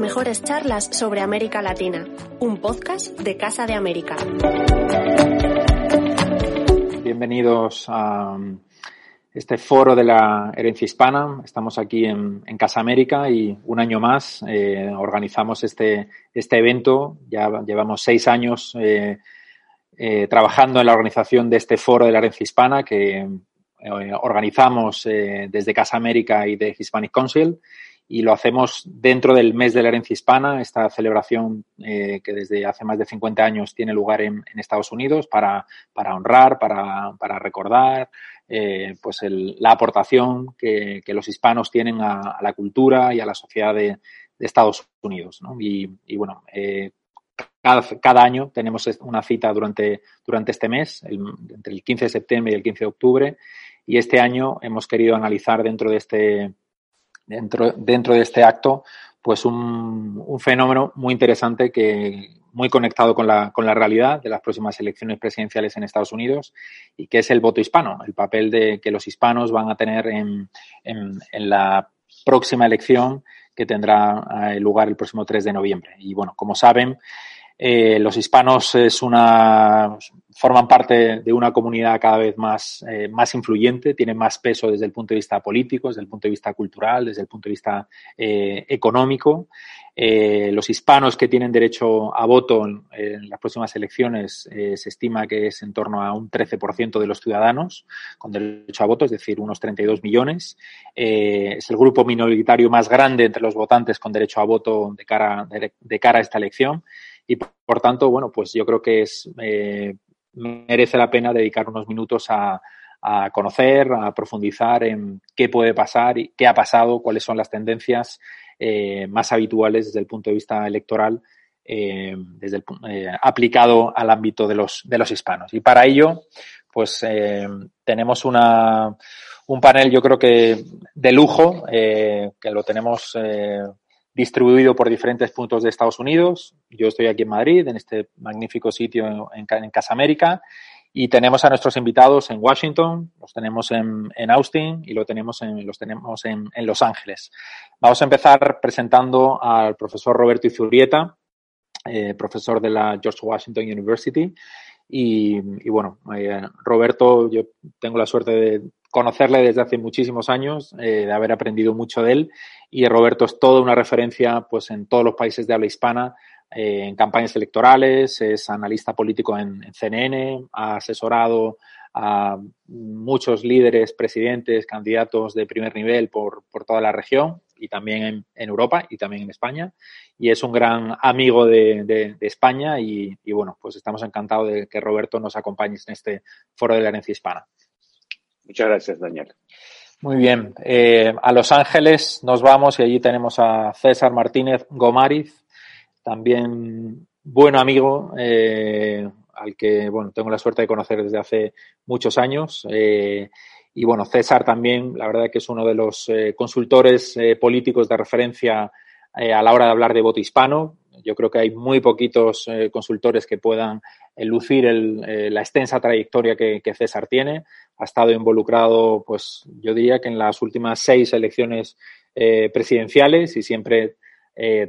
mejores charlas sobre América Latina, un podcast de Casa de América. Bienvenidos a este foro de la herencia hispana. Estamos aquí en, Casa América y un año más eh, organizamos este, este evento. Ya llevamos seis años eh, eh, trabajando en la organización de este foro de la herencia hispana que organizamos desde Casa América y de Hispanic Council y lo hacemos dentro del mes de la herencia hispana, esta celebración que desde hace más de 50 años tiene lugar en, Estados Unidos para, para honrar, para, para recordar, eh, pues la aportación que, los hispanos tienen a, la cultura y a la sociedad de, Estados Unidos. Y, bueno, eh, cada, año tenemos una cita durante, durante este mes, entre el 15 de septiembre y el 15 de octubre, y este año hemos querido analizar dentro de este, dentro, dentro de este acto pues un, un fenómeno muy interesante que, muy conectado con la, con la realidad de las próximas elecciones presidenciales en Estados Unidos y que es el voto hispano, el papel de que los hispanos van a tener en, en, la próxima elección que tendrá eh, lugar el próximo 3 de noviembre. Y bueno, como saben, eh, los hispanos es una, forman parte de una comunidad cada vez más, eh, más influyente, tienen más peso desde el punto de vista político, desde el punto de vista cultural, desde el punto de vista económico. Eh, los hispanos que tienen derecho a voto en, las próximas elecciones se estima que es en torno a un 13% de los ciudadanos con derecho a voto, es decir, unos 32 millones. Es el grupo minoritario más grande entre los votantes con derecho a voto de cara, de, cara a esta elección. Y por, tanto, bueno, pues yo creo que es, merece la pena dedicar unos minutos a, conocer, a profundizar en qué puede pasar y qué ha pasado, cuáles son las tendencias eh, más habituales desde el punto de vista electoral, eh, desde el, eh, aplicado al ámbito de los, de los hispanos. Y para ello, pues tenemos una, un panel, yo creo que de lujo, que lo tenemos distribuido por diferentes puntos de Estados Unidos. Yo estoy aquí en Madrid, en este magnífico sitio en, Casa América, y tenemos a nuestros invitados en Washington, los tenemos en, Austin y lo tenemos en, los tenemos en, en, Los Ángeles. Vamos a empezar presentando al profesor Roberto Izurrieta, eh, profesor de la George Washington University. Y, y bueno, eh, Roberto, yo tengo la suerte de conocerle desde hace muchísimos años, eh, de haber aprendido mucho de él. Y Roberto es toda una referencia pues, en todos los países de habla hispana eh, en campañas electorales, es analista político en, CNN, ha asesorado a muchos líderes, presidentes, candidatos de primer nivel por, por toda la región y también en, en, Europa y también en España. Y es un gran amigo de, de, de España y, y, bueno, pues estamos encantados de que Roberto nos acompañe en este foro de la herencia hispana. Muchas gracias, Daniel. Muy bien. Eh, a Los Ángeles nos vamos y allí tenemos a César Martínez Gomariz, también buen amigo, eh, al que bueno, tengo la suerte de conocer desde hace muchos años. Eh, y bueno, César también, la verdad que es uno de los eh, consultores eh, políticos de referencia eh, a la hora de hablar de voto hispano. Yo creo que hay muy poquitos consultores que puedan lucir el, la extensa trayectoria que, César tiene. Ha estado involucrado, pues yo diría que en las últimas seis elecciones presidenciales y siempre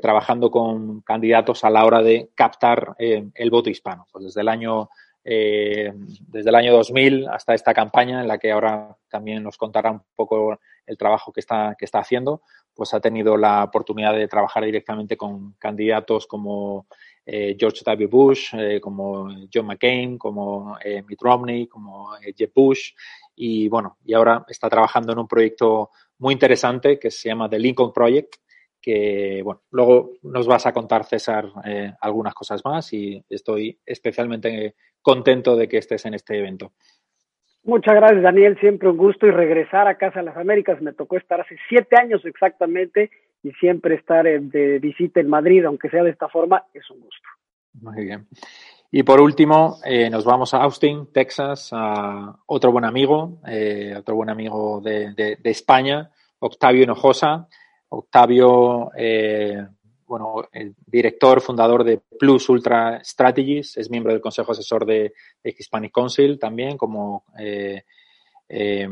trabajando con candidatos a la hora de captar el voto hispano. Pues desde el año eh, desde el año 2000 hasta esta campaña en la que ahora también nos contará un poco el trabajo que está, que está haciendo, pues ha tenido la oportunidad de trabajar directamente con candidatos como eh, George W. Bush, eh, como John McCain, como eh, Mitt Romney, como Jeb Bush y bueno, y ahora está trabajando en un proyecto muy interesante que se llama The Lincoln Project, que, bueno, luego nos vas a contar, César, eh, algunas cosas más y estoy especialmente contento de que estés en este evento. Muchas gracias, Daniel. Siempre un gusto y regresar a Casa de las Américas. Me tocó estar hace siete años exactamente y siempre estar de visita en Madrid, aunque sea de esta forma, es un gusto. Muy bien. Y por último, eh, nos vamos a Austin, Texas, a otro buen amigo, eh, otro buen amigo de, de, de España, Octavio Hinojosa. Octavio, eh, bueno, el director, fundador de Plus Ultra Strategies, es miembro del Consejo Asesor de, Hispanic Council también, como, eh, eh,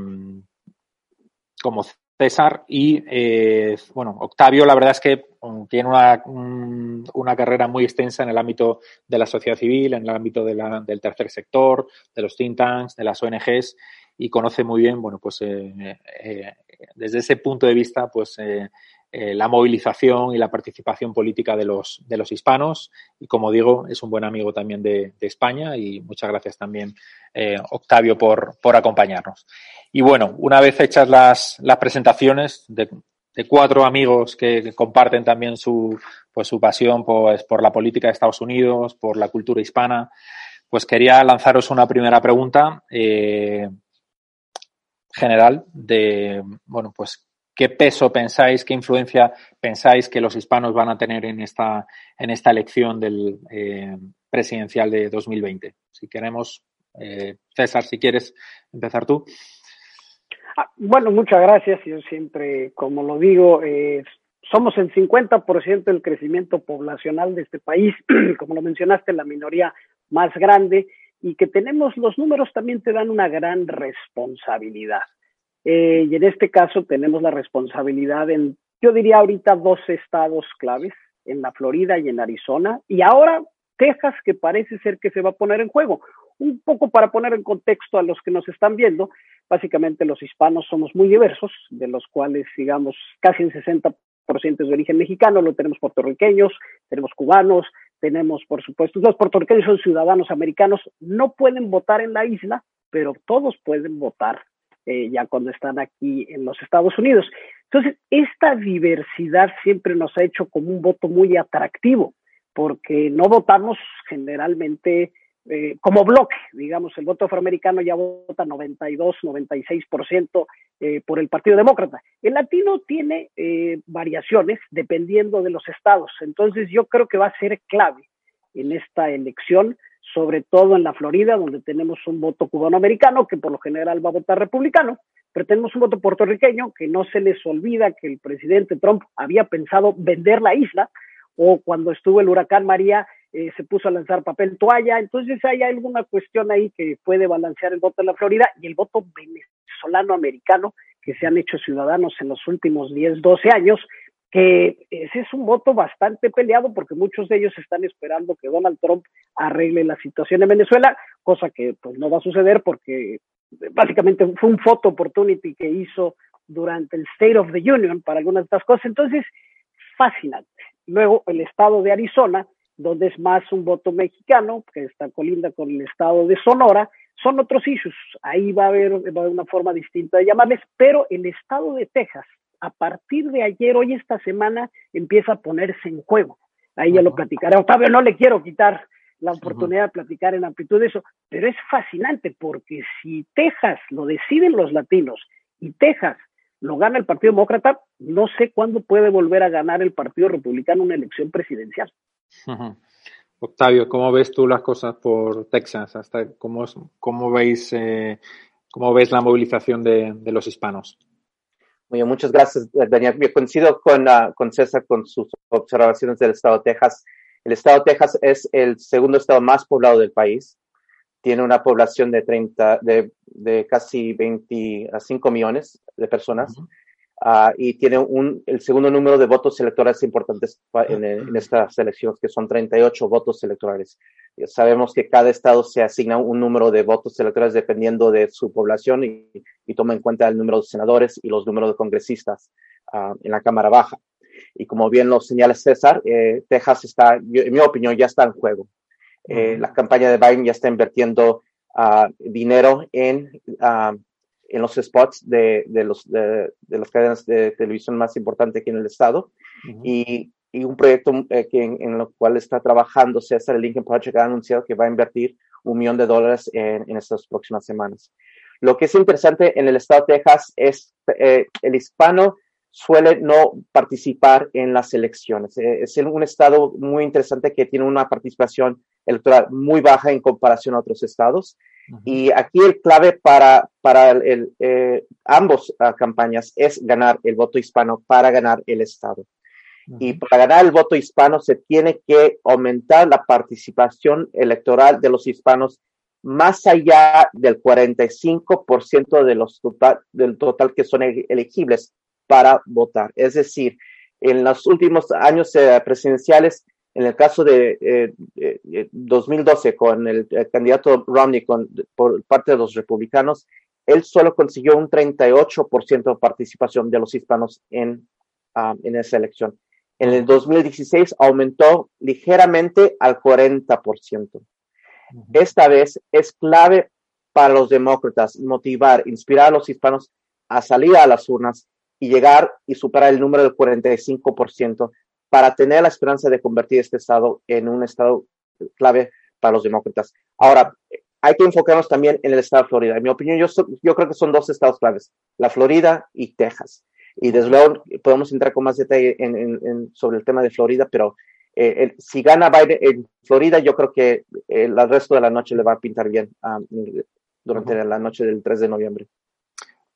como César. Y eh, bueno, Octavio, la verdad es que mm, tiene una, una, carrera muy extensa en el ámbito de la sociedad civil, en el ámbito del tercer sector, de los think tanks, de las ONGs y conoce muy bien, bueno, pues eh, eh, desde ese punto de vista, pues la movilización y la participación política de los, de los hispanos. Y como digo, es un buen amigo también de, España y muchas gracias también, Octavio, por, por acompañarnos. Y bueno, una vez hechas las, las presentaciones de, cuatro amigos que, comparten también su, pues, su pasión pues, por la política de Estados Unidos, por la cultura hispana, pues quería lanzaros una primera pregunta eh, general de, bueno, pues, ¿qué peso pensáis, qué influencia pensáis que los hispanos van a tener en esta, en esta elección del eh, presidencial de 2020? Si queremos, eh, César, si quieres empezar tú. Ah, bueno, muchas gracias. Yo siempre, como lo digo, eh, somos el 50% del crecimiento poblacional de este país, como lo mencionaste, la minoría más grande, y que tenemos los números también te dan una gran responsabilidad. Eh, y en este caso tenemos la responsabilidad en, yo diría ahorita, dos estados claves, en la Florida y en Arizona, y ahora Texas, que parece ser que se va a poner en juego. Un poco para poner en contexto a los que nos están viendo, Básicamente los hispanos somos muy diversos, de los cuales, digamos, casi el 60% es de origen mexicano, lo tenemos puertorriqueños, tenemos cubanos, tenemos, por supuesto, los puertorriqueños son ciudadanos americanos, no pueden votar en la isla, pero todos pueden votar eh, ya cuando están aquí en los Estados Unidos. Entonces, esta diversidad siempre nos ha hecho como un voto muy atractivo, porque no votamos generalmente eh, como bloque, digamos, el voto afroamericano ya vota 92, 96% eh, por el Partido Demócrata. El latino tiene eh, variaciones dependiendo de los estados, entonces yo creo que va a ser clave en esta elección, sobre todo en la Florida, donde tenemos un voto cubanoamericano que por lo general va a votar republicano, pero tenemos un voto puertorriqueño que no se les olvida que el presidente Trump había pensado vender la isla, o cuando estuvo el huracán María, eh, se puso a lanzar papel toalla, entonces hay alguna cuestión ahí que puede balancear el voto de la Florida y el voto venezolano-americano que se han hecho ciudadanos en los últimos 10, 12 años, que ese es un voto bastante peleado porque muchos de ellos están esperando que Donald Trump arregle la situación en Venezuela, cosa que pues no va a suceder porque básicamente fue un photo opportunity que hizo durante el State of the Union para algunas de estas cosas. Entonces, fascinante. Luego, el estado de Arizona, donde es más un voto mexicano, que está colinda con el estado de Sonora, son otros issues. Ahí va a, haber, una forma distinta de llamarles, pero el estado de Texas, a partir de ayer, hoy esta semana, empieza a ponerse en juego. Ahí ya lo platicaré. Octavio, no le quiero quitar la oportunidad de platicar en amplitud de eso, pero es fascinante porque si Texas lo deciden los latinos y Texas lo gana el Partido Demócrata, no sé cuándo puede volver a ganar el Partido Republicano una elección presidencial. Octavio, ¿cómo ves tú las cosas por Texas? Hasta cómo, cómo veis eh, cómo ves la movilización de, los hispanos? Muy muchas gracias, Daniel. Yo coincido con, uh, con César con sus observaciones del estado de Texas. El estado de Texas es el segundo estado más poblado del país. Tiene una población de 30, de, de casi 25 millones de personas. Ah, y tiene un, el segundo número de votos electorales importantes en, en, estas elecciones, que son 38 votos electorales. Sabemos que cada estado se asigna un número de votos electorales dependiendo de su población y, y toma en cuenta el número de senadores y los números de congresistas uh, en la Cámara Baja. Y como bien lo señala César, eh, Texas está, en mi opinión, ya está en juego. Eh, la campaña de Biden ya está invirtiendo uh, dinero en en los spots de, de los, de, las cadenas de televisión más importantes aquí en el estado. y, y, un proyecto eh, que en, en, lo cual está trabajando César, el Lincoln Project, ha anunciado que va a invertir un millón de dólares en, en estas próximas semanas. Lo que es interesante en el estado de Texas es eh, el hispano suele no participar en las elecciones. Eh, es un estado muy interesante que tiene una participación electoral muy baja en comparación a otros estados. Y aquí el clave para, para el, eh, ambos uh, campañas es ganar el voto hispano para ganar el estado. Y para ganar el voto hispano se tiene que aumentar la participación electoral de los hispanos más allá del 45% de los total, del total que son elegibles para votar. Es decir, en los últimos años eh, presidenciales, en el caso de 2012 con el, candidato Romney por parte de los republicanos, él solo consiguió un 38% de participación de los hispanos en, ah, en esa elección. En el 2016 aumentó ligeramente al 40%. Esta vez es clave para los demócratas motivar, inspirar a los hispanos a salir a las urnas y llegar y superar el número del 45% para tener la esperanza de convertir este estado en un estado clave para los demócratas. Ahora, hay que enfocarnos también en el estado de Florida. En mi opinión, yo, yo creo que son dos estados claves, la Florida y Texas. Y desde luego podemos entrar con más detalle en, sobre el tema de Florida, pero eh, si gana Biden en Florida, yo creo que el resto de la noche le va a pintar bien um, durante la noche del 3 de noviembre.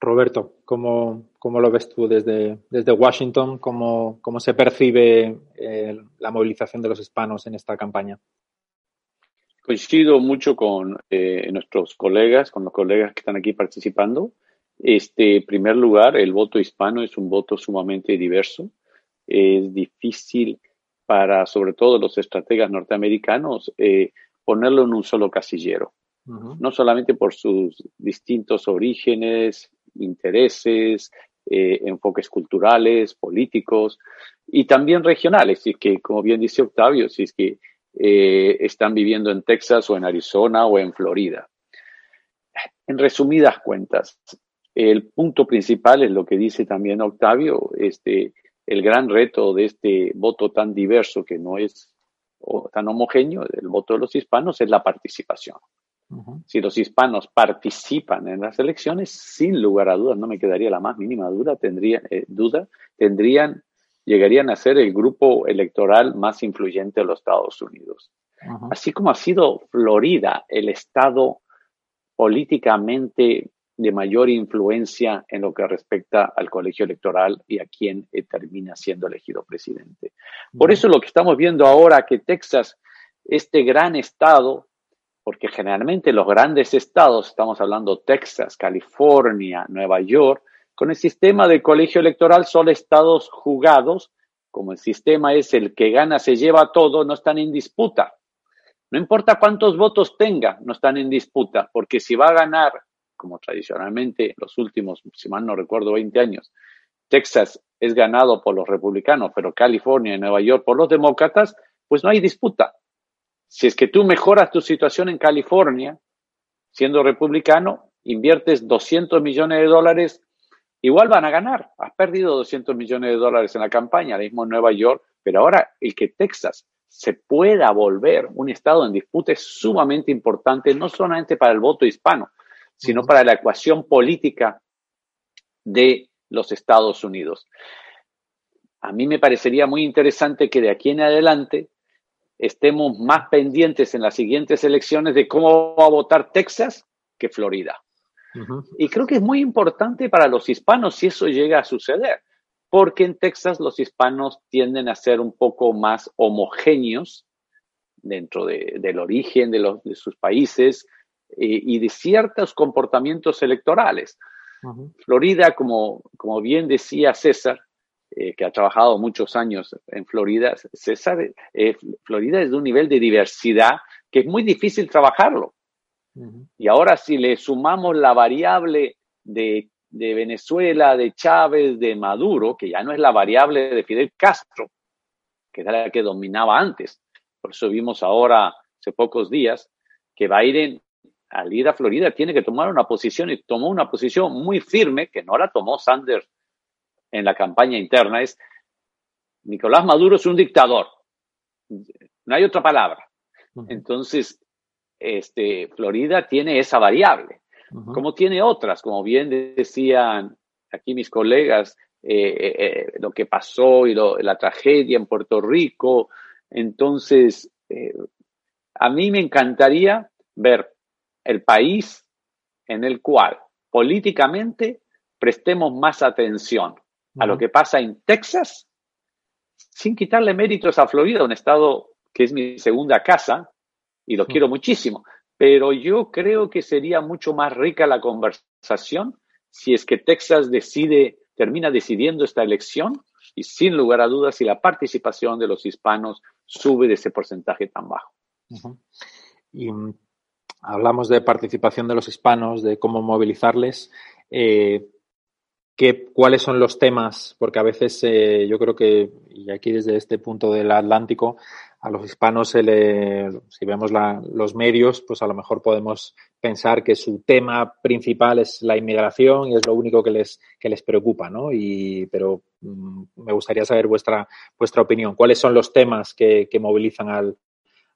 Roberto, ¿cómo, cómo lo ves tú desde, desde Washington? ¿Cómo, cómo se percibe eh, la movilización de los hispanos en esta campaña? Coincido mucho con eh, nuestros colegas, con los colegas que están aquí participando. Este, en primer lugar, el voto hispano es un voto sumamente diverso. Es difícil para, sobre todo, los estrategas norteamericanos eh, ponerlo en un solo casillero. No solamente por sus distintos orígenes, intereses, eh, enfoques culturales, políticos y también regionales. Es que, como bien dice Octavio, si es que eh, están viviendo en Texas o en Arizona o en Florida. En resumidas cuentas, el punto principal es lo que dice también Octavio, este, el gran reto de este voto tan diverso que no es tan homogéneo, el voto de los hispanos, es la participación. Si los hispanos participan en las elecciones, sin lugar a dudas, no me quedaría la más mínima duda, tendrían, eh, duda, tendrían, llegarían a ser el grupo electoral más influyente de los Estados Unidos. Así como ha sido Florida el estado políticamente de mayor influencia en lo que respecta al colegio electoral y a quien eh, termina siendo elegido presidente. Por eso lo que estamos viendo ahora que Texas, este gran estado, porque generalmente los grandes estados, estamos hablando Texas, California, Nueva York, con el sistema del colegio electoral son estados jugados, como el sistema es el que gana se lleva todo, no están en disputa. No importa cuántos votos tenga, no están en disputa, porque si va a ganar como tradicionalmente los últimos, si mal no recuerdo, 20 años, Texas es ganado por los republicanos, pero California y Nueva York por los demócratas, pues no hay disputa. Si es que tú mejoras tu situación en California, siendo republicano, inviertes 200 millones de dólares, igual van a ganar. Has perdido 200 millones de dólares en la campaña, mismo en Nueva York, pero ahora el que Texas se pueda volver un estado en disputa es sumamente importante, no solamente para el voto hispano, sino para la ecuación política de los Estados Unidos. A mí me parecería muy interesante que de aquí en adelante estemos más pendientes en las siguientes elecciones de cómo va a votar Texas que Florida. Y creo que es muy importante para los hispanos si eso llega a suceder, porque en Texas los hispanos tienden a ser un poco más homogéneos dentro del origen de, los, de sus países, eh, y de ciertos comportamientos electorales. Florida, como, como bien decía César, eh, que ha trabajado muchos años en Florida, César, eh, Florida es de un nivel de diversidad que es muy difícil trabajarlo. Y ahora si le sumamos la variable de, de, Venezuela, de Chávez, de Maduro, que ya no es la variable de Fidel Castro, que era la que dominaba antes. Por eso vimos ahora, hace pocos días, que Biden al ir a Florida tiene que tomar una posición y tomó una posición muy firme que no la tomó Sanders en la campaña interna, es Nicolás Maduro es un dictador. No hay otra palabra. Entonces, este, Florida tiene esa variable, como tiene otras, como bien decían aquí mis colegas, eh, eh, eh, lo que pasó y la tragedia en Puerto Rico. Entonces, a mí me encantaría ver el país en el cual políticamente prestemos más atención a lo que pasa en Texas, sin quitarle méritos a Florida, un estado que es mi segunda casa y lo quiero muchísimo. Pero yo creo que sería mucho más rica la conversación si es que Texas decide termina decidiendo esta elección y sin lugar a dudas si la participación de los hispanos sube de ese porcentaje tan bajo. Y mm, hablamos de participación de los hispanos, de cómo movilizarles. Eh, ¿Cuáles son los temas? Porque a veces eh, yo creo que, y aquí desde este punto del Atlántico, a los hispanos, se le, si vemos los medios, pues a lo mejor podemos pensar que su tema principal es la inmigración y es lo único que les, que les preocupa, ¿no? Y, pero mm, me gustaría saber vuestra, vuestra opinión. ¿Cuáles son los temas que, movilizan al,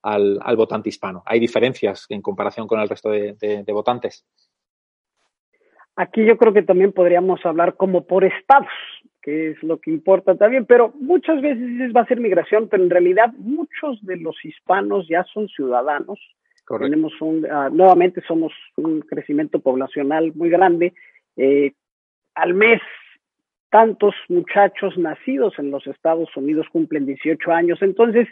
al, votante hispano? ¿Hay diferencias en comparación con el resto de votantes? Aquí yo creo que también podríamos hablar como por estados, que es lo que importa también, pero muchas veces va a ser migración, pero en realidad muchos de los hispanos ya son ciudadanos. Tenemos un, ah, nuevamente somos un crecimiento poblacional muy grande. Eh, al mes, tantos muchachos nacidos en los Estados Unidos cumplen 18 años. Entonces,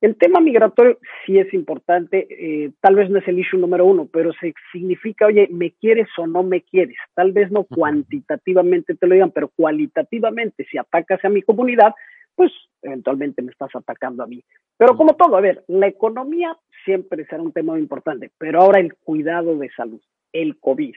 el tema migratorio sí es importante, eh, tal vez no es el issue número uno, pero se significa, oye, ¿me quieres o no me quieres? Tal vez no cuantitativamente te lo digan, pero cualitativamente, si atacas a mi comunidad, pues eventualmente me estás atacando a mí. Pero como todo, a ver, la economía siempre será un tema muy importante, pero ahora el cuidado de salud, el COVID.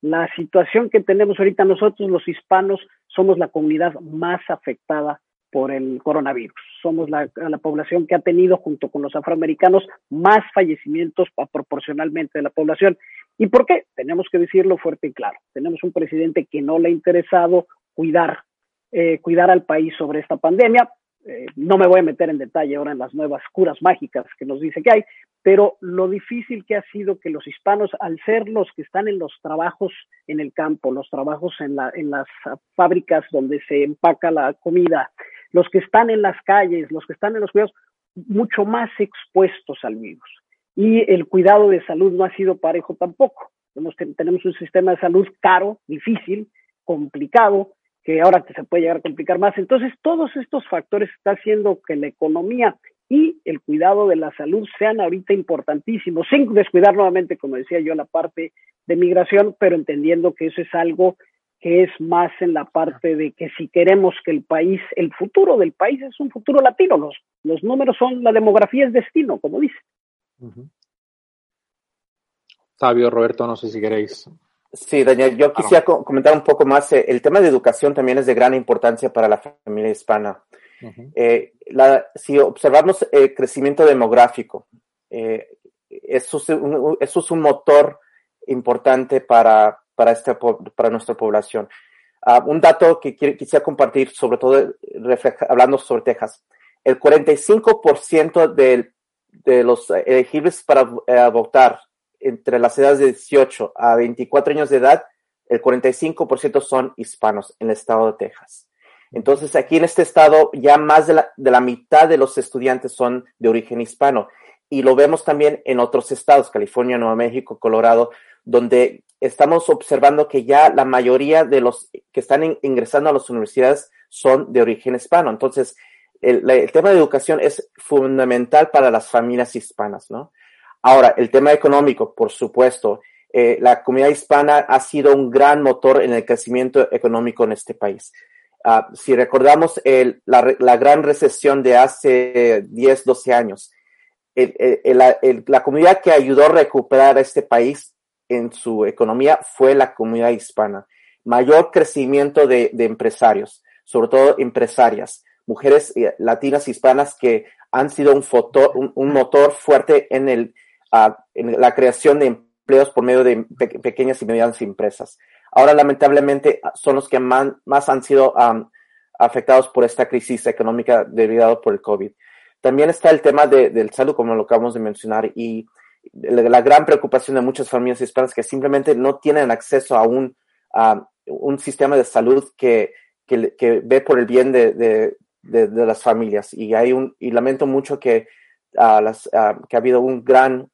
La situación que tenemos ahorita nosotros, los hispanos, somos la comunidad más afectada por el coronavirus. Somos la, población que ha tenido, junto con los afroamericanos, más fallecimientos proporcionalmente de la población. ¿Y por qué? Tenemos que decirlo fuerte y claro. Tenemos un presidente que no le ha interesado cuidar, eh, cuidar al país sobre esta pandemia. Eh, no me voy a meter en detalle ahora en las nuevas curas mágicas que nos dice que hay, pero lo difícil que ha sido que los hispanos, al ser los que están en los trabajos en el campo, los trabajos en, la, en las fábricas donde se empaca la comida, los que están en las calles, los que están en los cuidados, mucho más expuestos al virus. Y el cuidado de salud no ha sido parejo tampoco. Tenemos, un sistema de salud caro, difícil, complicado, que ahora se puede llegar a complicar más. Entonces, todos estos factores están haciendo que la economía y el cuidado de la salud sean ahorita importantísimos, sin descuidar nuevamente, como decía yo, la parte de migración, pero entendiendo que eso es algo que es más en la parte de que si queremos que el país, el futuro del país es un futuro latino, los, los números son, la demografía es destino, como dice. Sabio, Roberto, no sé si queréis. Sí, Daniel, yo quisiera comentar un poco más. Eh, el tema de educación también es de gran importancia para la familia hispana. Eh, la, si observamos el crecimiento demográfico, eh, eso, es un, eso es un motor importante para, para, esta, para nuestra población. Uh, un dato que quisiera compartir, sobre todo hablando sobre Texas. El 45% de, de los elegibles para uh, votar entre las edades de 18 a 24 años de edad, el 45% son hispanos en el estado de Texas. Entonces, aquí en este estado, ya más de la, de la mitad de los estudiantes son de origen hispano. Y lo vemos también en otros estados, California, Nuevo México, Colorado, donde estamos observando que ya la mayoría de los que están ingresando a las universidades son de origen hispano. Entonces, el, tema de educación es fundamental para las familias hispanas, ¿no? Ahora, el tema económico, por supuesto, eh, la comunidad hispana ha sido un gran motor en el crecimiento económico en este país. Ah, si recordamos la, la, gran recesión de hace 10, 12 años, la comunidad que ayudó a recuperar a este país en su economía fue la comunidad hispana. Mayor crecimiento de, empresarios, sobre todo empresarias, mujeres eh, latinas hispanas que han sido un, un, motor fuerte en, el, ah, en la creación de empleos por medio de pequeñas y medianas empresas. Ahora, lamentablemente, son los que más, más han sido afectados por esta crisis económica derivada por el COVID. También está el tema de, del salud, como lo acabamos de mencionar, y la, gran preocupación de muchas familias hispanas que simplemente no tienen acceso a un, un sistema de salud que, que, ve por el bien de, de, de, las familias. Y, hay un, y lamento mucho que, las, que ha habido un gran,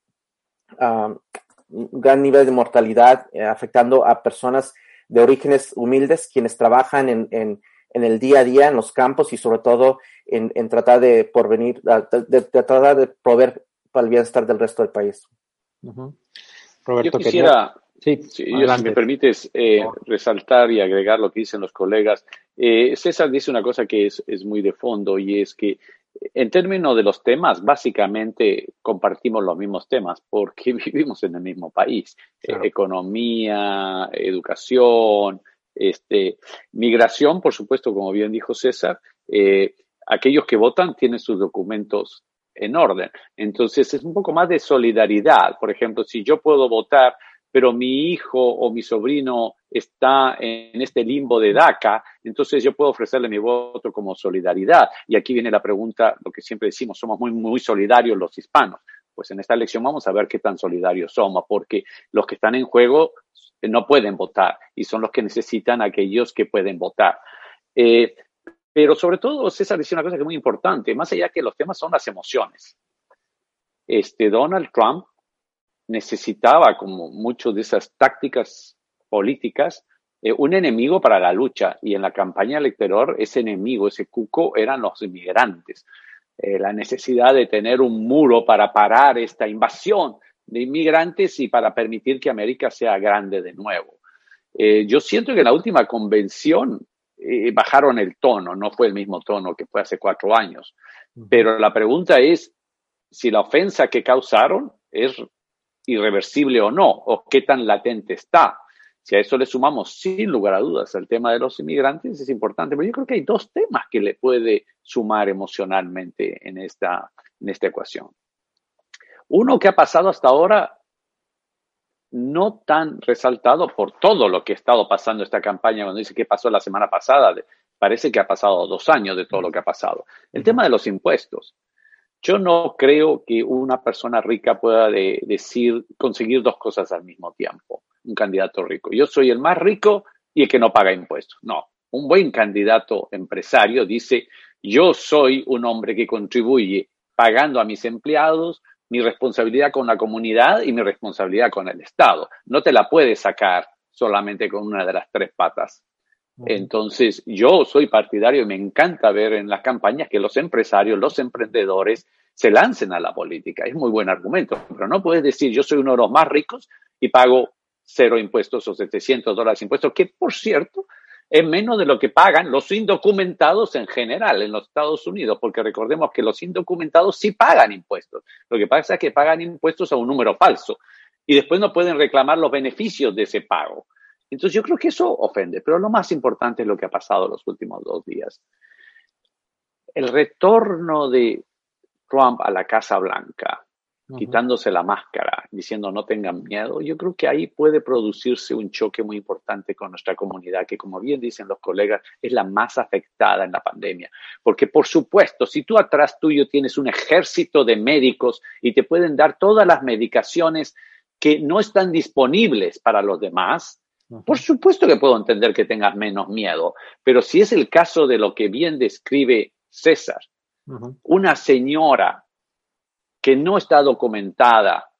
un gran nivel de mortalidad eh, afectando a personas de orígenes humildes, quienes trabajan en, en, en, el día a día en los campos y sobre todo en, en tratar de porvenir, de tratar de proveer para el bienestar del resto del país. Yo quisiera, Sí, si me permites eh, resaltar y agregar lo que dicen los colegas, eh, César dice una cosa que es, es muy de fondo y es que en términos de los temas, básicamente compartimos los mismos temas porque vivimos en el mismo país. Eh, economía, educación, este, migración, por supuesto, como bien dijo César, eh, aquellos que votan tienen sus documentos en orden. Entonces es un poco más de solidaridad. Por ejemplo, si yo puedo votar pero mi hijo o mi sobrino está en este limbo de DACA, entonces yo puedo ofrecerle mi voto como solidaridad. Y aquí viene la pregunta, lo que siempre decimos, somos muy, muy solidarios los hispanos. Pues en esta elección vamos a ver qué tan solidarios somos, porque los que están en juego no pueden votar y son los que necesitan aquellos que pueden votar. Eh, pero sobre todo, César decía una cosa que es muy importante, más allá que los temas son las emociones. Este, Donald Trump necesitaba, como muchas de esas tácticas políticas, eh, un enemigo para la lucha. Y en la campaña electoral, ese enemigo, ese cuco, eran los inmigrantes. Eh, la necesidad de tener un muro para parar esta invasión de inmigrantes y para permitir que América sea grande de nuevo. Eh, yo siento que en la última convención bajaron el tono, no fue el mismo tono que fue hace cuatro años. Pero la pregunta es si la ofensa que causaron es irreversible o no, o qué tan latente está. Si a eso le sumamos, sin lugar a dudas, el tema de los inmigrantes, es importante. Pero yo creo que hay dos temas que le puede sumar emocionalmente en esta, en esta ecuación. Uno que ha pasado hasta ahora no tan resaltado por todo lo que ha estado pasando esta campaña, cuando dice que pasó la semana pasada, parece que ha pasado dos años de todo lo que ha pasado. El tema de los impuestos. Yo no creo que una persona rica pueda decir, conseguir dos cosas al mismo tiempo, un candidato rico. Yo soy el más rico y el que no paga impuestos. No, un buen candidato empresario dice, yo soy un hombre que contribuye pagando a mis empleados, mi responsabilidad con la comunidad y mi responsabilidad con el Estado. No te la puedes sacar solamente con una de las tres patas. Entonces, yo soy partidario y me encanta ver en las campañas que los empresarios, los emprendedores se lancen a la política. Es muy buen argumento, pero no puedes decir yo soy uno de los más ricos y pago cero impuestos o 700 dólares de impuestos, que por cierto es menos de lo que pagan los indocumentados en general en los Estados Unidos, porque recordemos que los indocumentados sí pagan impuestos. Lo que pasa es que pagan impuestos a un número falso y después no pueden reclamar los beneficios de ese pago. Entonces yo creo que eso ofende, pero lo más importante es lo que ha pasado los últimos dos días. El retorno de Trump a la Casa Blanca, quitándose la máscara, diciendo no tengan miedo, yo creo que ahí puede producirse un choque muy importante con nuestra comunidad, que como bien dicen los colegas, es la más afectada en la pandemia. Porque por supuesto, si tú atrás tuyo tienes un ejército de médicos y te pueden dar todas las medicaciones que no están disponibles para los demás, por supuesto que puedo entender que tengas menos miedo, pero si es el caso de lo que bien describe César, una señora que no está documentada,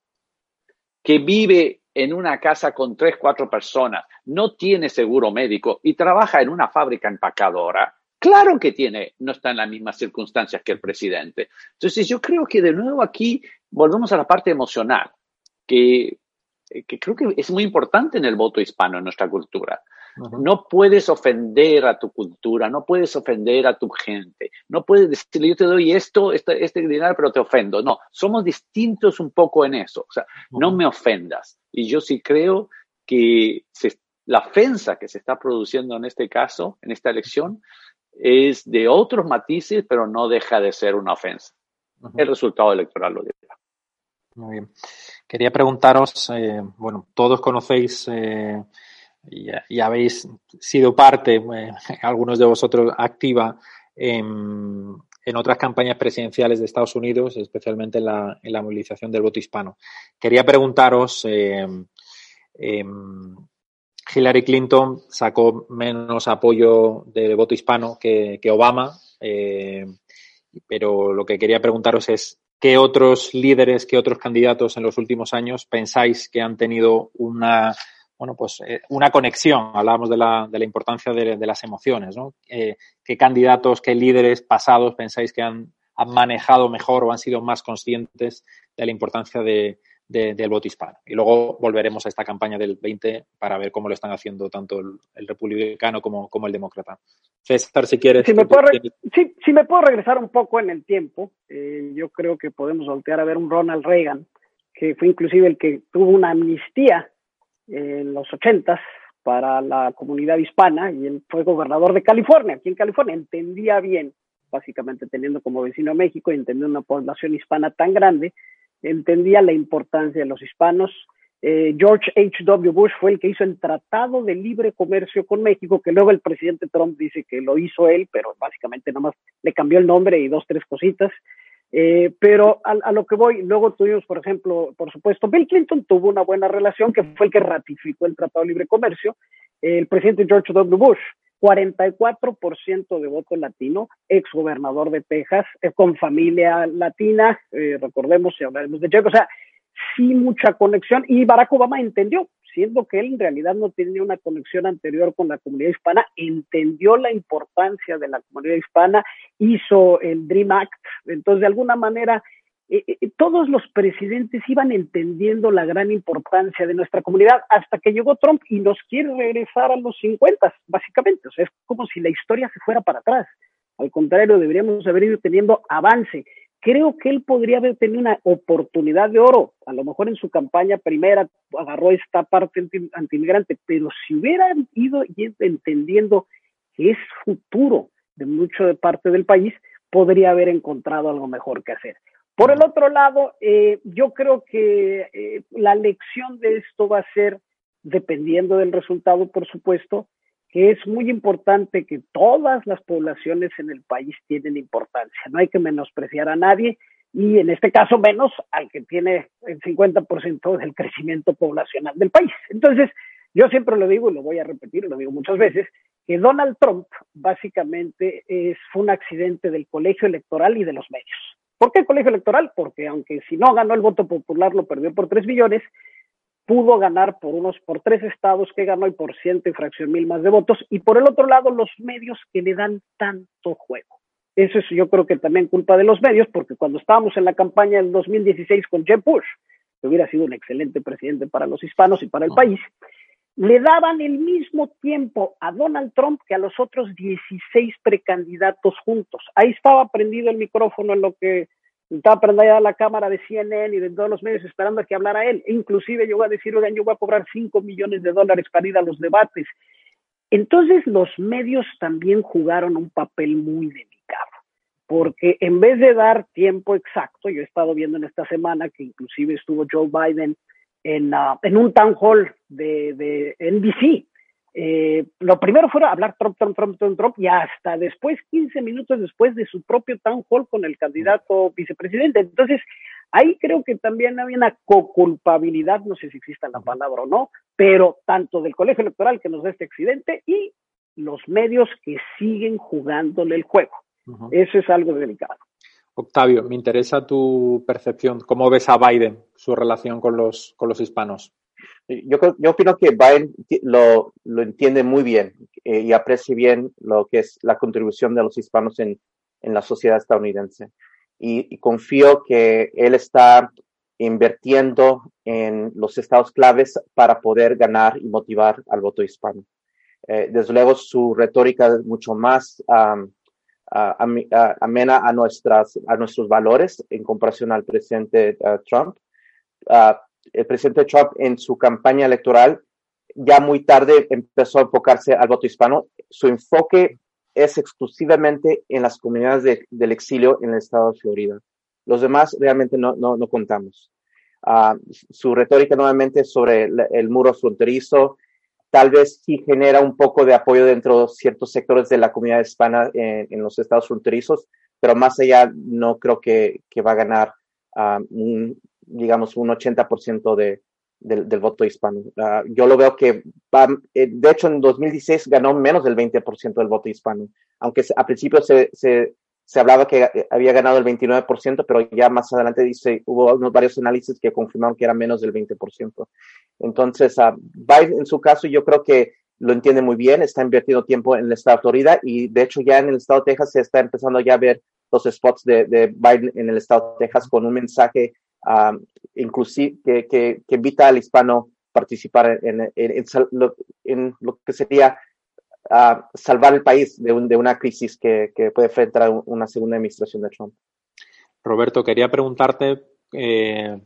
que vive en una casa con tres, cuatro personas, no tiene seguro médico y trabaja en una fábrica empacadora, claro que tiene, no está en las mismas circunstancias que el presidente. Entonces, yo creo que de nuevo aquí volvemos a la parte emocional, que que creo que es muy importante en el voto hispano, en nuestra cultura. No puedes ofender a tu cultura, no puedes ofender a tu gente, no puedes decirle yo te doy esto, este, este dinero, pero te ofendo. No, somos distintos un poco en eso. O sea, no me ofendas. Y yo sí creo que la ofensa que se está produciendo en este caso, en esta elección, es de otros matices, pero no deja de ser una ofensa. El resultado electoral lo dirá. Muy bien. Quería preguntaros, eh, bueno, todos conocéis eh, y, habéis sido parte, eh, algunos de vosotros, activa en, otras campañas presidenciales de Estados Unidos, especialmente en la, en la movilización del voto hispano. Quería preguntaros, em, Hillary Clinton sacó menos apoyo de voto hispano que, que Obama, pero lo que quería preguntaros es, ¿Qué otros líderes, qué otros candidatos en los últimos años pensáis que han tenido una, bueno, pues, eh, una conexión? Hablábamos de la, de la importancia de, las emociones, ¿no? Eh, ¿Qué candidatos, qué líderes pasados pensáis que han, manejado mejor o han sido más conscientes de la importancia de, del voto hispano. Y luego volveremos a esta campaña del 20 para ver cómo lo están haciendo tanto el, republicano como, como, el demócrata. César, si quieres. Si me, puedo sí, si me puedo regresar un poco en el tiempo, eh, yo creo que podemos voltear a ver un Ronald Reagan, que fue inclusive el que tuvo una amnistía en los ochentas para la comunidad hispana y él fue gobernador de California. Aquí en California entendía bien, básicamente teniendo como vecino a México y entendiendo una población hispana tan grande, entendía la importancia de los hispanos. Eh, George H.W. Bush fue el que hizo el Tratado de Libre Comercio con México, que luego el presidente Trump dice que lo hizo él, pero básicamente nada más le cambió el nombre y dos, tres cositas. Eh, pero a, lo que voy, luego tuvimos, por ejemplo, por supuesto, Bill Clinton tuvo una buena relación, que fue el que ratificó el Tratado de Libre Comercio. el presidente George W. Bush 44% de voto latino, ex gobernador de Texas, eh, con familia latina, eh, recordemos si hablaremos de Checo, o sea, sí mucha conexión y Barack Obama entendió, siendo que él en realidad no tenía una conexión anterior con la comunidad hispana, entendió la importancia de la comunidad hispana, hizo el Dream Act, entonces de alguna manera eh, eh, todos los presidentes iban entendiendo la gran importancia de nuestra comunidad hasta que llegó Trump y nos quiere regresar a los 50, básicamente. O sea, es como si la historia se fuera para atrás. Al contrario, deberíamos haber ido teniendo avance. Creo que él podría haber tenido una oportunidad de oro. A lo mejor en su campaña primera agarró esta parte antimigrante, pero si hubieran ido entendiendo que es futuro de mucho de parte del país, podría haber encontrado algo mejor que hacer. Por el otro lado, eh, yo creo que eh, la lección de esto va a ser, dependiendo del resultado, por supuesto, que es muy importante que todas las poblaciones en el país tienen importancia. No hay que menospreciar a nadie y en este caso menos al que tiene el 50% del crecimiento poblacional del país. Entonces, yo siempre lo digo y lo voy a repetir, lo digo muchas veces, que Donald Trump básicamente es, fue un accidente del colegio electoral y de los medios. ¿Por qué el colegio electoral? Porque aunque si no ganó el voto popular, lo perdió por tres billones, pudo ganar por unos, por tres estados que ganó y por ciento y fracción mil más de votos. Y por el otro lado, los medios que le dan tanto juego. Eso es yo creo que también culpa de los medios, porque cuando estábamos en la campaña del 2016 con Jeb Bush, que hubiera sido un excelente presidente para los hispanos y para el país, le daban el mismo tiempo a Donald Trump que a los otros 16 precandidatos juntos. Ahí estaba prendido el micrófono en lo que estaba prendida la cámara de CNN y de todos los medios esperando a que hablara él. E inclusive voy a decir, oigan, yo voy a cobrar 5 millones de dólares para ir a los debates. Entonces los medios también jugaron un papel muy delicado, porque en vez de dar tiempo exacto, yo he estado viendo en esta semana que inclusive estuvo Joe Biden en, uh, en un town hall de, de NBC. Eh, lo primero fue hablar Trump, Trump, Trump, Trump, Trump, y hasta después, 15 minutos después de su propio town hall con el candidato vicepresidente. Entonces, ahí creo que también había una co-culpabilidad, no sé si exista la palabra o no, pero tanto del colegio electoral que nos da este accidente y los medios que siguen jugándole el juego. Eso es algo delicado. Octavio, me interesa tu percepción. ¿Cómo ves a Biden, su relación con los, con los hispanos? Yo, yo opino que Biden lo, lo entiende muy bien eh, y aprecia bien lo que es la contribución de los hispanos en, en la sociedad estadounidense. Y, confío que él está invirtiendo en los estados claves para poder ganar y motivar al voto hispano. Eh, desde luego, su retórica es mucho más amena a, nuestras, a nuestros valores en comparación al presidente uh, Trump. Uh, el presidente Trump en su campaña electoral ya muy tarde empezó a enfocarse al voto hispano. Su enfoque es exclusivamente en las comunidades del exilio en el estado de Florida. Los demás realmente no, no, no contamos. Uh, su retórica nuevamente sobre el, el muro fronterizo, tal vez sí genera un poco de apoyo dentro de ciertos sectores de la comunidad hispana en, los estados fronterizos, pero más allá no creo que, que va a ganar ah, un, digamos, un 80% de, del, voto hispano. Ah, yo lo veo que, eh, de hecho, en 2016 ganó menos del 20% del voto hispano, aunque a principio se, se, se hablaba que había ganado el 29%, pero ya más adelante dice, hubo unos varios análisis que confirmaron que era menos del 20%. Entonces, uh, Biden en su caso yo creo que lo entiende muy bien, está invirtiendo tiempo en el estado de Florida y de hecho ya en el estado de Texas se está empezando ya a ver los spots de, de Biden en el estado de Texas con un mensaje inclusive, que, que, que, invita al hispano a participar en, en, en, lo, que sería salvar el país de, un, de una crisis que, que, puede enfrentar una segunda administración de Trump. Roberto, quería preguntarte, eh,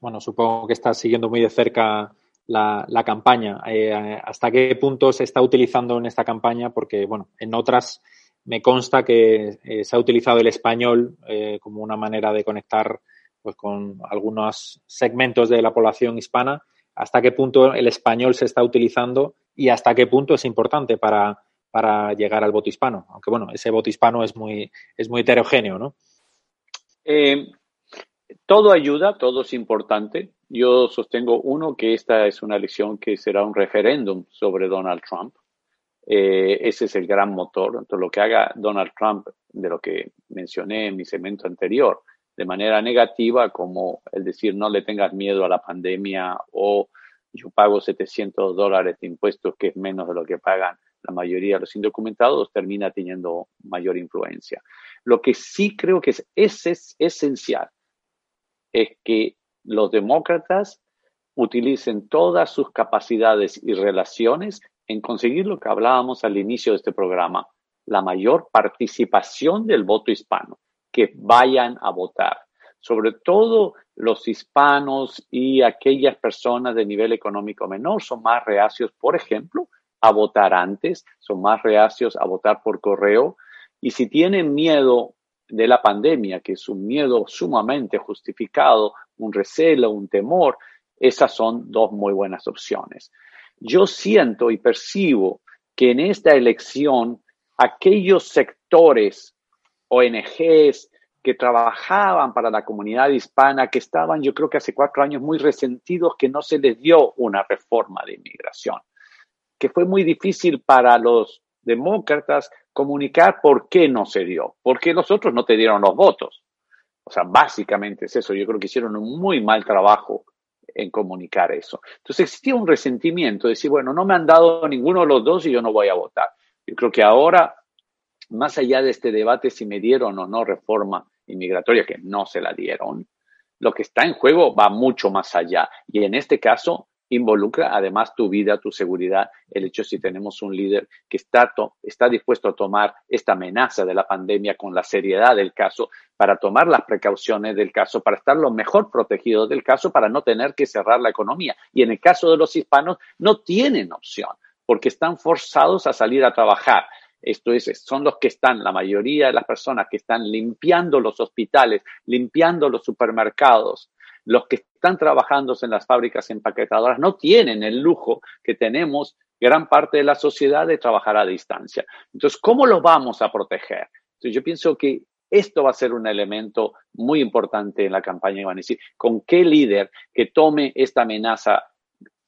bueno, supongo que estás siguiendo muy de cerca la, la campaña. Eh, ¿Hasta qué punto se está utilizando en esta campaña? Porque, bueno, en otras me consta que eh, se ha utilizado el español eh, como una manera de conectar pues, con algunos segmentos de la población hispana. ¿Hasta qué punto el español se está utilizando y hasta qué punto es importante para, para llegar al voto hispano? Aunque, bueno, ese voto hispano es muy, es muy heterogéneo, ¿no? Eh, todo ayuda, todo es importante. Yo sostengo, uno, que esta es una elección que será un referéndum sobre Donald Trump. Eh, ese es el gran motor. Entonces, lo que haga Donald Trump, de lo que mencioné en mi segmento anterior, de manera negativa, como el decir no le tengas miedo a la pandemia o yo pago 700 dólares de impuestos, que es menos de lo que pagan la mayoría de los indocumentados, termina teniendo mayor influencia. Lo que sí creo que es, es esencial es que los demócratas utilicen todas sus capacidades y relaciones en conseguir lo que hablábamos al inicio de este programa, la mayor participación del voto hispano, que vayan a votar. Sobre todo los hispanos y aquellas personas de nivel económico menor son más reacios, por ejemplo, a votar antes, son más reacios a votar por correo. Y si tienen miedo de la pandemia, que es un miedo sumamente justificado, un recelo, un temor, esas son dos muy buenas opciones. Yo siento y percibo que en esta elección aquellos sectores, ONGs, que trabajaban para la comunidad hispana, que estaban, yo creo que hace cuatro años, muy resentidos que no se les dio una reforma de inmigración, que fue muy difícil para los demócratas comunicar por qué no se dio, por qué los otros no te dieron los votos. O sea, básicamente es eso. Yo creo que hicieron un muy mal trabajo en comunicar eso. Entonces existía un resentimiento, de decir, bueno, no me han dado ninguno de los dos y yo no voy a votar. Yo creo que ahora, más allá de este debate si me dieron o no reforma inmigratoria, que no se la dieron, lo que está en juego va mucho más allá. Y en este caso, involucra además tu vida, tu seguridad, el hecho si tenemos un líder que está, está dispuesto a tomar esta amenaza de la pandemia con la seriedad del caso, para tomar las precauciones del caso, para estar lo mejor protegido del caso, para no tener que cerrar la economía. Y en el caso de los hispanos, no tienen opción, porque están forzados a salir a trabajar. Esto es, son los que están, la mayoría de las personas que están limpiando los hospitales, limpiando los supermercados, los que están trabajando en las fábricas empaquetadoras no tienen el lujo que tenemos gran parte de la sociedad de trabajar a distancia. Entonces, ¿cómo lo vamos a proteger? Yo pienso que esto va a ser un elemento muy importante en la campaña. Van a decir, ¿con qué líder que tome esta amenaza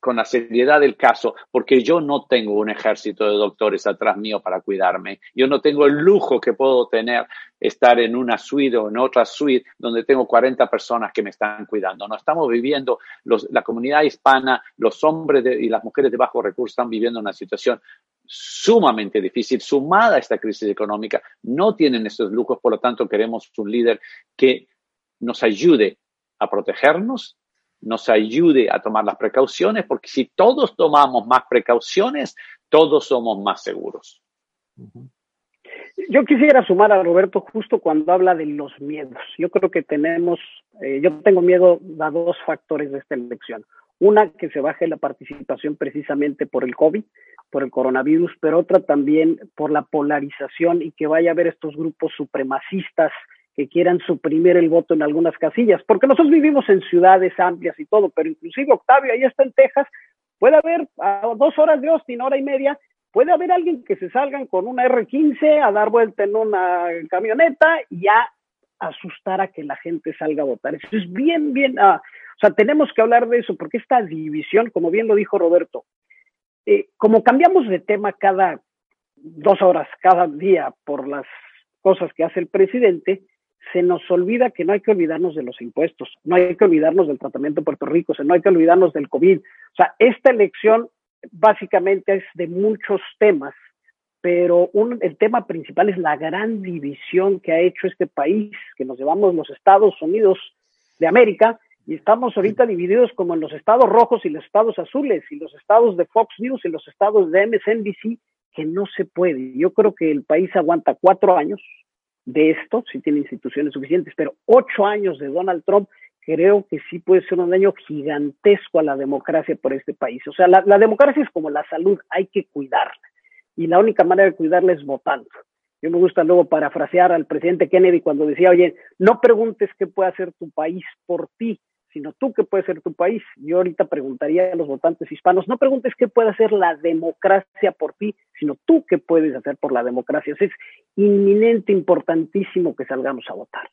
con la seriedad del caso, porque yo no tengo un ejército de doctores atrás mío para cuidarme. Yo no tengo el lujo que puedo tener estar en una suite o en otra suite donde tengo 40 personas que me están cuidando. No estamos viviendo, la comunidad hispana, los hombres y las mujeres de bajo recursos están viviendo una situación sumamente difícil, sumada a esta crisis económica. No tienen esos lujos, por lo tanto queremos un líder que nos ayude a protegernos nos ayude a tomar las precauciones, porque si todos tomamos más precauciones, todos somos más seguros. Yo quisiera sumar a Roberto justo cuando habla de los miedos. Yo creo que tenemos, eh, yo tengo miedo a dos factores de esta elección. Una, que se baje la participación precisamente por el COVID, por el coronavirus, pero otra también por la polarización y que vaya a haber estos grupos supremacistas que quieran suprimir el voto en algunas casillas, porque nosotros vivimos en ciudades amplias y todo, pero inclusive Octavio, ahí está en Texas, puede haber a dos horas de Austin, hora y media, puede haber alguien que se salgan con una R15 a dar vuelta en una camioneta y a asustar a que la gente salga a votar. Eso es bien, bien, ah, o sea, tenemos que hablar de eso, porque esta división, como bien lo dijo Roberto, eh, como cambiamos de tema cada dos horas, cada día, por las cosas que hace el presidente, se nos olvida que no hay que olvidarnos de los impuestos, no hay que olvidarnos del tratamiento de Puerto Rico, no hay que olvidarnos del COVID. O sea, esta elección básicamente es de muchos temas, pero el tema principal es la gran división que ha hecho este país, que nos llevamos los Estados Unidos de América, Y estamos ahorita divididos como en los estados rojos y los estados azules, y los estados de Fox News y los estados de MSNBC, que no se puede. Yo creo que el país aguanta cuatro años de esto, si tiene instituciones suficientes, pero ocho años de Donald Trump creo que sí puede ser un daño gigantesco a la democracia por este país. O sea, la, la democracia es como la salud, hay que cuidarla. Y la única manera de cuidarla es votando. Yo me gusta luego parafrasear al presidente Kennedy cuando decía, oye, no preguntes qué puede hacer tu país por ti, sino tú qué puede ser tu país. Yo ahorita preguntaría a los votantes hispanos, no preguntes qué puede hacer la democracia por ti, sino tú qué puedes hacer por la democracia. es inminente, importantísimo que salgamos a votar.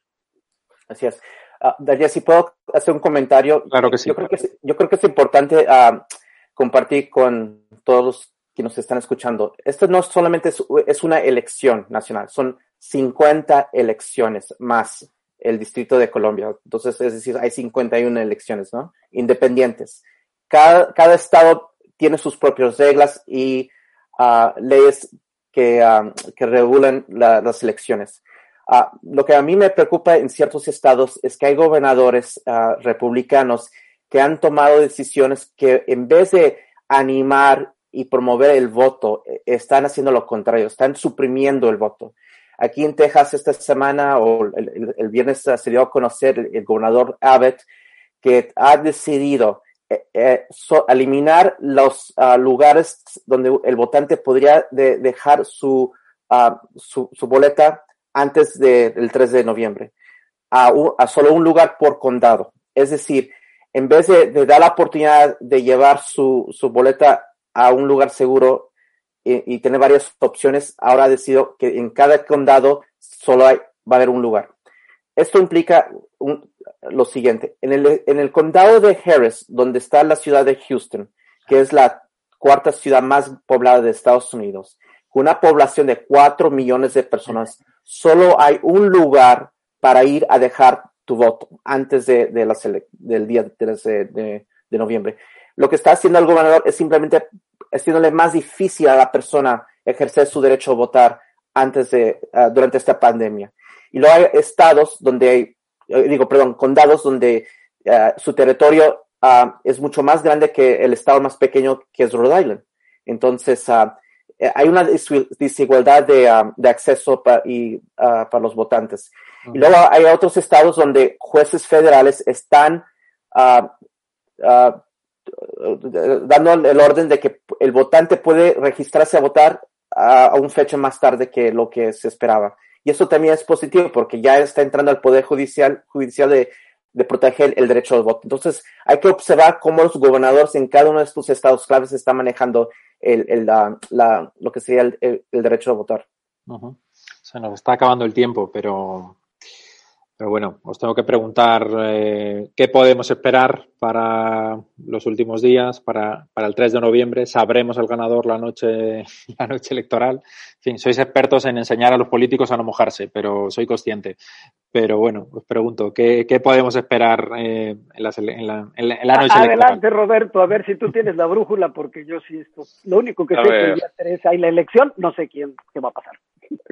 Así es. Uh, si puedo hacer un comentario. Claro que sí. Yo creo que es, yo creo que es importante uh, compartir con todos los que nos están escuchando. Esto no solamente es, es una elección nacional, son 50 elecciones más el Distrito de Colombia. Entonces, es decir, hay 51 elecciones, ¿no? Independientes. Cada, cada estado tiene sus propias reglas y uh, leyes que, que regulan la, las elecciones. Uh, lo que a mí me preocupa en ciertos estados es que hay gobernadores republicanos que han tomado decisiones que en vez de animar y promover el voto, e, están haciendo lo contrario, están suprimiendo el voto. Aquí en Texas esta semana o el, el, viernes se dio a conocer el, gobernador Abbott que ha decidido eh, eh, eliminar los uh, lugares donde el votante podría de, dejar su, uh, su, boleta antes de, del 3 de noviembre, a, a, solo un lugar por condado. Es decir, en vez de, de dar la oportunidad de llevar su, su, boleta a un lugar seguro y, y, tener varias opciones, ahora ha decidido que en cada condado solo hay, va a haber un lugar. Esto implica lo siguiente. En el, en el condado de Harris, donde está la ciudad de Houston, que es la cuarta ciudad más poblada de Estados Unidos, con una población de cuatro millones de personas, solo hay un lugar para ir a dejar tu voto antes de, de la del día 13 de, de, noviembre. Lo que está haciendo el gobernador es simplemente haciéndole más difícil a la persona ejercer su derecho a votar antes de, uh, durante esta pandemia. Y luego hay estados donde hay, eh, digo, perdón, condados donde uh, su territorio uh, es mucho más grande que el estado más pequeño que es Rhode Island. Entonces, eh, hay una desigualdad de, de acceso pa, y, para los votantes. -huh. Y luego hay otros estados donde jueces federales están dando el orden de que el votante puede registrarse a votar a un fecha más tarde que lo que se esperaba. Y eso también es positivo porque ya está entrando al Poder Judicial, judicial de, proteger el derecho al voto. Entonces, hay que observar cómo los gobernadores en cada uno de estos estados claves están manejando el, el, la, lo que sería el, derecho a votar. Se nos está acabando el tiempo, pero pero bueno, os tengo que preguntar eh, qué podemos esperar para los últimos días, para, para, el 3 de noviembre. Sabremos el ganador la noche, la noche electoral. En fin, sois expertos en enseñar a los políticos a no mojarse, pero soy consciente. Pero bueno, os pregunto, ¿qué, qué podemos esperar eh, en, la, en, la, en, la, noche Adelante, electoral? Adelante, Roberto, a ver si tú tienes la brújula, porque yo sí esto. Lo único que a sé ver. que el día 3 hay la elección, no sé quién qué va a pasar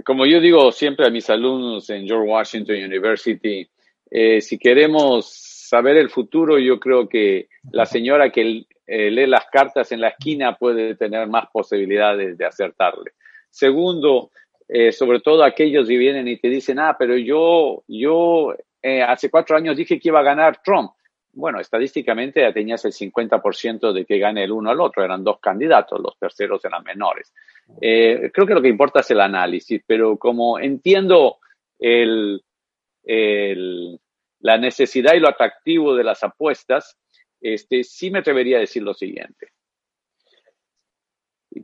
como yo digo siempre a mis alumnos en George Washington University, eh, si queremos saber el futuro, yo creo que la señora que eh, lee las cartas en la esquina puede tener más posibilidades de acertarle. Segundo, eh, sobre todo aquellos que vienen y te dicen, ah, pero yo, yo eh, hace cuatro años dije que iba a ganar Trump. Bueno, estadísticamente ya tenías el 50% de que gane el uno al otro, eran dos candidatos, los terceros eran menores. Eh, creo que lo que importa es el análisis, pero como entiendo la necesidad y lo atractivo de las apuestas, este, sí me atrevería a decir lo siguiente.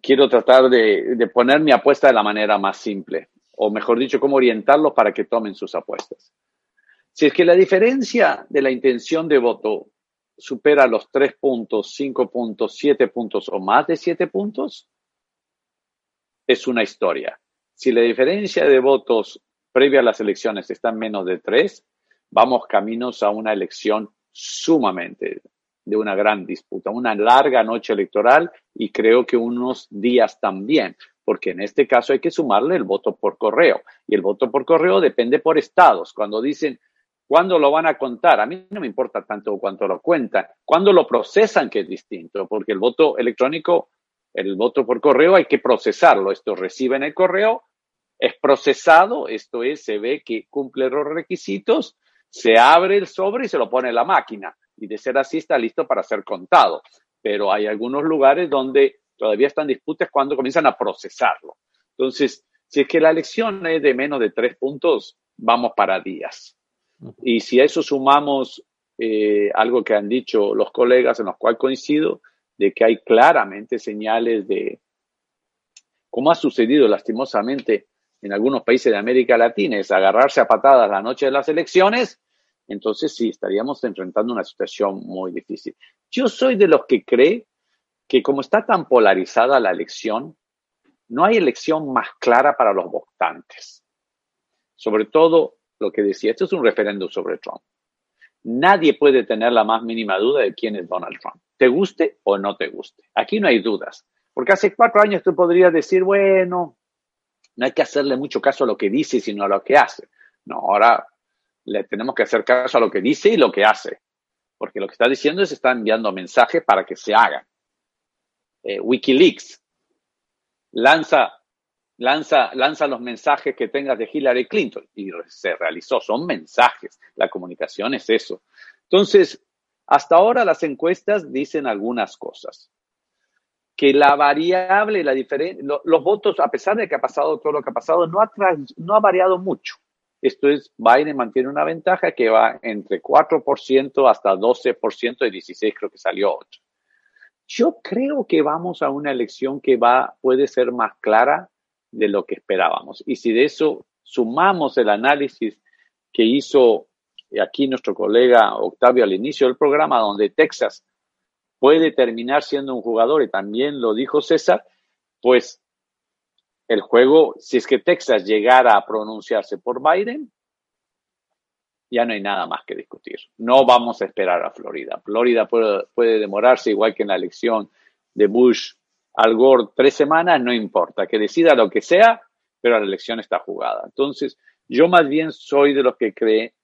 Quiero tratar de, poner mi apuesta de la manera más simple, o mejor dicho, cómo orientarlos para que tomen sus apuestas. Si es que la diferencia de la intención de voto supera los 3 puntos, 5 puntos, 7 puntos o más de 7 puntos, es una historia. Si la diferencia de votos previa a las elecciones está en menos de tres, vamos caminos a una elección sumamente de una gran disputa, una larga noche electoral y creo que unos días también, porque en este caso hay que sumarle el voto por correo y el voto por correo depende por estados. Cuando dicen ¿Cuándo lo van a contar? A mí no me importa tanto cuánto lo cuentan. ¿Cuándo lo procesan? Que es distinto, porque el voto electrónico, el voto por correo hay que procesarlo. Esto recibe en el correo, es procesado, esto es, se ve que cumple los requisitos, se abre el sobre y se lo pone en la máquina. Y de ser así está listo para ser contado. Pero hay algunos lugares donde todavía están disputas cuando comienzan a procesarlo. Entonces, si es que la elección es de menos de tres puntos, vamos para días. Y si a eso sumamos eh, algo que han dicho los colegas en los cuales coincido, de que hay claramente señales de, como ha sucedido lastimosamente en algunos países de América Latina, es agarrarse a patadas la noche de las elecciones, entonces sí, estaríamos enfrentando una situación muy difícil. Yo soy de los que cree que como está tan polarizada la elección, no hay elección más clara para los votantes. Sobre todo lo que decía, esto es un referéndum sobre Trump. Nadie puede tener la más mínima duda de quién es Donald Trump, te guste o no te guste. Aquí no hay dudas, porque hace cuatro años tú podrías decir, bueno, no hay que hacerle mucho caso a lo que dice, sino a lo que hace. No, ahora le tenemos que hacer caso a lo que dice y lo que hace, porque lo que está diciendo es que está enviando mensajes para que se hagan. Eh, Wikileaks lanza lanza, lanza los mensajes que tengas de Hillary Clinton. Y se realizó, son mensajes, la comunicación es eso. Entonces, hasta ahora las encuestas dicen algunas cosas. Que la variable, la diferencia, los votos, a pesar de que ha pasado todo lo que ha pasado, no ha, no ha variado mucho. Esto es, Biden mantiene una ventaja que va entre 4% hasta 12%, de 16 creo que salió 8. Yo creo que vamos a una elección que va, puede ser más clara de lo que esperábamos. Y si de eso sumamos el análisis que hizo aquí nuestro colega Octavio al inicio del programa, donde Texas puede terminar siendo un jugador, y también lo dijo César, pues el juego, si es que Texas llegara a pronunciarse por Biden, ya no hay nada más que discutir. No vamos a esperar a Florida. Florida puede, demorarse, igual que en la elección de Bush al Gore tres semanas, no importa, que decida lo que sea, pero la elección está jugada. Entonces, yo más bien soy de los que cree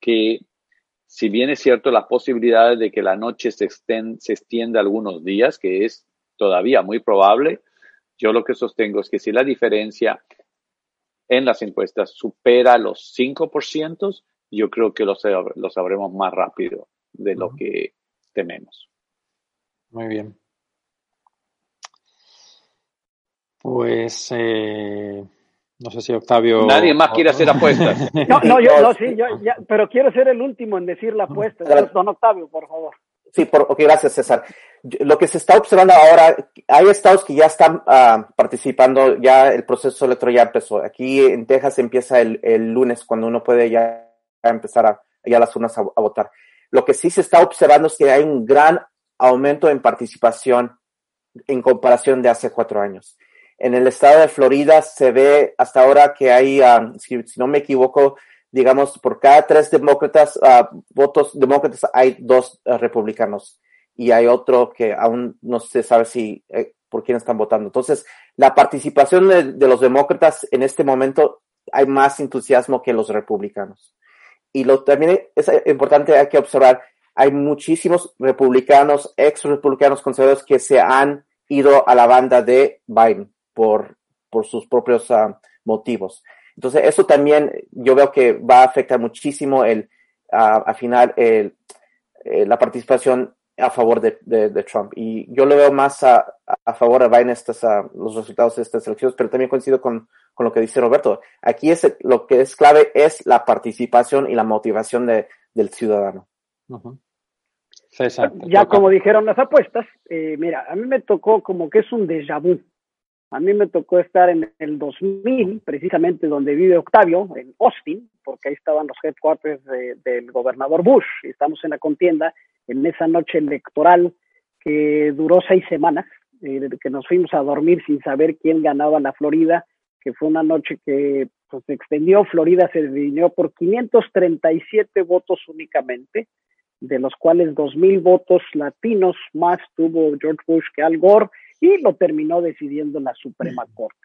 que si bien es cierto las posibilidades de que la noche se, se extienda algunos días, que es todavía muy probable, yo lo que sostengo es que si la diferencia en las encuestas supera los 5%, yo creo que lo, lo sabremos más rápido de lo que tememos. Muy bien. Pues eh, no sé si Octavio. Nadie más quiere hacer apuestas. no, no, yo no, sí, yo, ya, pero quiero ser el último en decir la apuesta. Don Octavio, por favor. Sí, por, ok, gracias César. Lo que se está observando ahora, hay estados que ya están uh, participando, ya el proceso electoral ya empezó. Aquí en Texas empieza el, el lunes cuando uno puede ya, empezar a, ya las urnas a, a, votar. Lo que sí se está observando es que hay un gran aumento en participación en comparación de hace cuatro años. En el estado de Florida se ve hasta ahora que hay, um, si, no me equivoco, digamos, por cada tres demócratas, uh, votos demócratas, hay dos uh, republicanos. Y hay otro que aún no se sabe si, eh, por quién están votando. Entonces, la participación de, los demócratas en este momento hay más entusiasmo que los republicanos. Y lo también es importante, hay que observar, hay muchísimos republicanos, ex republicanos conservadores que se han ido a la banda de Biden por, por sus propios uh, motivos. Entonces, eso también yo veo que va a afectar muchísimo el, uh, al final, el, eh, la participación a favor de, de, de, Trump. Y yo lo veo más a, a favor de Biden estos, uh, los resultados de estas elecciones, pero también coincido con, con lo que dice Roberto. Aquí es, lo que es clave es la participación y la motivación de, del ciudadano. Uh -huh. César, ya como dijeron las apuestas, eh, mira, a mí me tocó como que es un déjà vu. A mí me tocó estar en el 2000, precisamente donde vive Octavio, en Austin, porque ahí estaban los headquarters de, del gobernador Bush, estamos en la contienda, en esa noche electoral que duró seis semanas, eh, que nos fuimos a dormir sin saber quién ganaba la Florida, que fue una noche que pues, se extendió, Florida se definió por 537 votos únicamente, de los cuales 2.000 votos latinos más tuvo George Bush que Al Gore, y lo terminó decidiendo la Suprema Corte.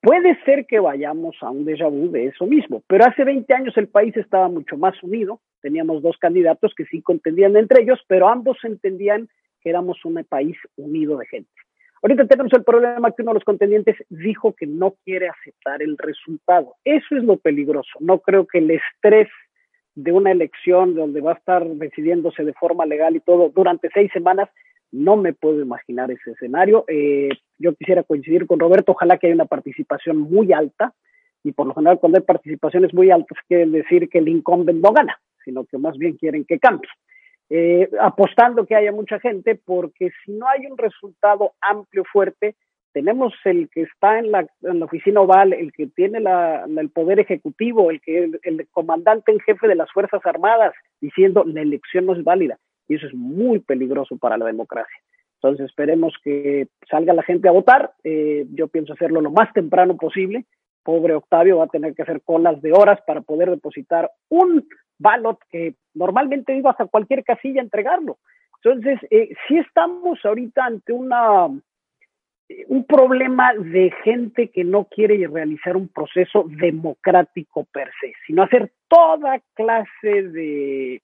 Puede ser que vayamos a un déjà vu de eso mismo, pero hace 20 años el país estaba mucho más unido, teníamos dos candidatos que sí contendían entre ellos, pero ambos entendían que éramos un país unido de gente. Ahorita tenemos el problema que uno de los contendientes dijo que no quiere aceptar el resultado. Eso es lo peligroso. No creo que el estrés de una elección donde va a estar decidiéndose de forma legal y todo durante seis semanas, no me puedo imaginar ese escenario. Eh, yo quisiera coincidir con Roberto, ojalá que haya una participación muy alta, y por lo general cuando hay participaciones muy altas quieren decir que el incumbent no gana, sino que más bien quieren que cambie. Eh, apostando que haya mucha gente, porque si no hay un resultado amplio, fuerte, tenemos el que está en la, oficina oval, el que tiene la, el poder ejecutivo, el que el, comandante en jefe de las Fuerzas Armadas diciendo la elección no es válida. Eso es muy peligroso para la democracia. Entonces esperemos que salga la gente a votar. Eh, yo pienso hacerlo lo más temprano posible. Pobre Octavio va a tener que hacer colas de horas para poder depositar un ballot que normalmente ibas a cualquier casilla a entregarlo. Entonces, eh, sí estamos ahorita ante una un problema de gente que no quiere realizar un proceso democrático per se, sino hacer toda clase de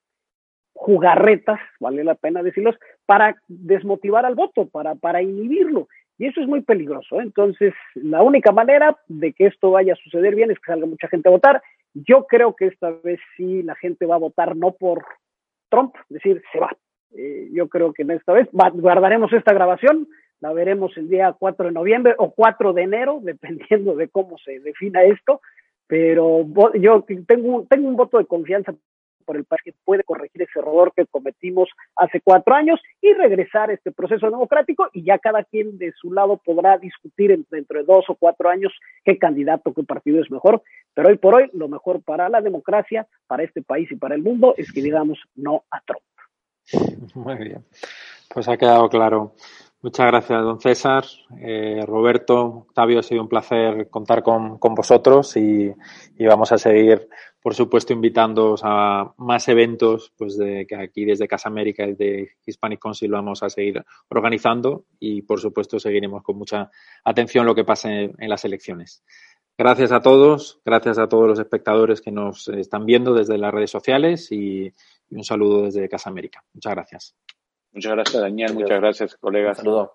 jugarretas, vale la pena decirlos, para desmotivar al voto, para, para inhibirlo. Y eso es muy peligroso. ¿eh? Entonces, la única manera de que esto vaya a suceder bien es que salga mucha gente a votar. Yo creo que esta vez sí la gente va a votar no por Trump, es decir, se va. Eh, yo creo que en esta vez guardaremos esta grabación, la veremos el día 4 de noviembre o 4 de enero, dependiendo de cómo se defina esto, pero yo tengo, tengo un voto de confianza por el país puede corregir ese error que cometimos hace cuatro años y regresar a este proceso democrático y ya cada quien de su lado podrá discutir dentro de dos o cuatro años qué candidato, qué partido es mejor, pero hoy por hoy lo mejor para la democracia, para este país y para el mundo es que digamos no a Trump. Muy bien, pues ha quedado claro. Muchas gracias, don César. Eh, Roberto, Octavio, ha sido un placer contar con, vosotros y, vamos a seguir, por supuesto, invitándoos a más eventos pues de, que aquí desde Casa América y de Hispanic Council vamos a seguir organizando y, por supuesto, seguiremos con mucha atención lo que pase en las elecciones. Gracias a todos, gracias a todos los espectadores que nos están viendo desde las redes sociales y un saludo desde Casa América. Muchas gracias. Muchas gracias, Daniel. Muchas gracias, colegas. Saludos.